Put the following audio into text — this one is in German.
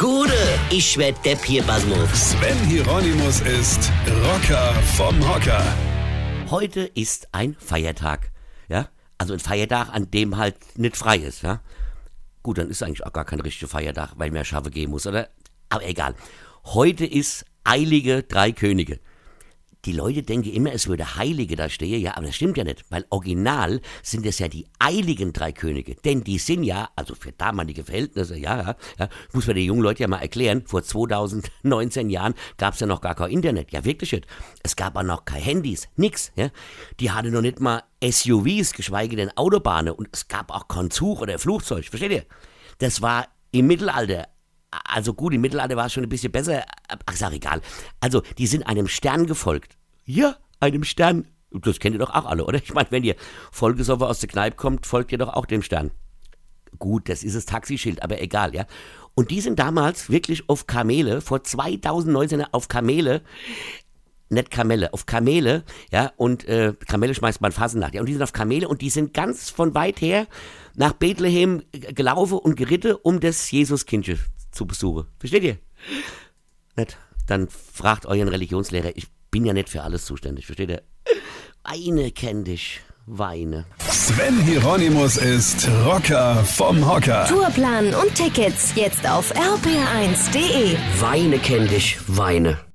Gude, ich werd Depp hier, Basmus. Sven Hieronymus ist Rocker vom Hocker. Heute ist ein Feiertag, ja? Also ein Feiertag, an dem halt nicht frei ist, ja? Gut, dann ist eigentlich auch gar kein richtiger Feiertag, weil mehr Schafe gehen muss, oder? Aber egal. Heute ist Eilige Drei Könige. Die Leute denken immer, es würde Heilige da stehen, ja, aber das stimmt ja nicht, weil original sind es ja die eiligen drei Könige, denn die sind ja, also für damalige Verhältnisse, ja, ja muss man den jungen Leuten ja mal erklären, vor 2019 Jahren gab es ja noch gar kein Internet, ja wirklich nicht. Es gab auch noch keine Handys, nix, ja. Die hatten noch nicht mal SUVs, geschweige denn Autobahnen und es gab auch kein Zug oder Flugzeug, versteht ihr? Das war im Mittelalter also gut, im Mittelalter war es schon ein bisschen besser. Ach, sag egal. Also, die sind einem Stern gefolgt. Ja, einem Stern. Das kennt ihr doch auch alle, oder? Ich meine, wenn ihr vollgesoffen aus der Kneipe kommt, folgt ihr doch auch dem Stern. Gut, das ist das Taxischild, aber egal, ja. Und die sind damals wirklich auf Kamele, vor 2019 auf Kamele, nicht Kamelle, auf Kamele, ja, und äh, Kamele schmeißt man Fasenacht, ja, und die sind auf Kamele und die sind ganz von weit her nach Bethlehem gelaufen und geritten, um das Jesuskindchen zu besuchen. Versteht ihr? Nicht? Dann fragt euren Religionslehrer, ich bin ja nicht für alles zuständig, versteht ihr? Weine kenn dich, weine. Sven Hieronymus ist Rocker vom Hocker. Tourplan und Tickets jetzt auf rpr1.de. Weine kenn dich, weine.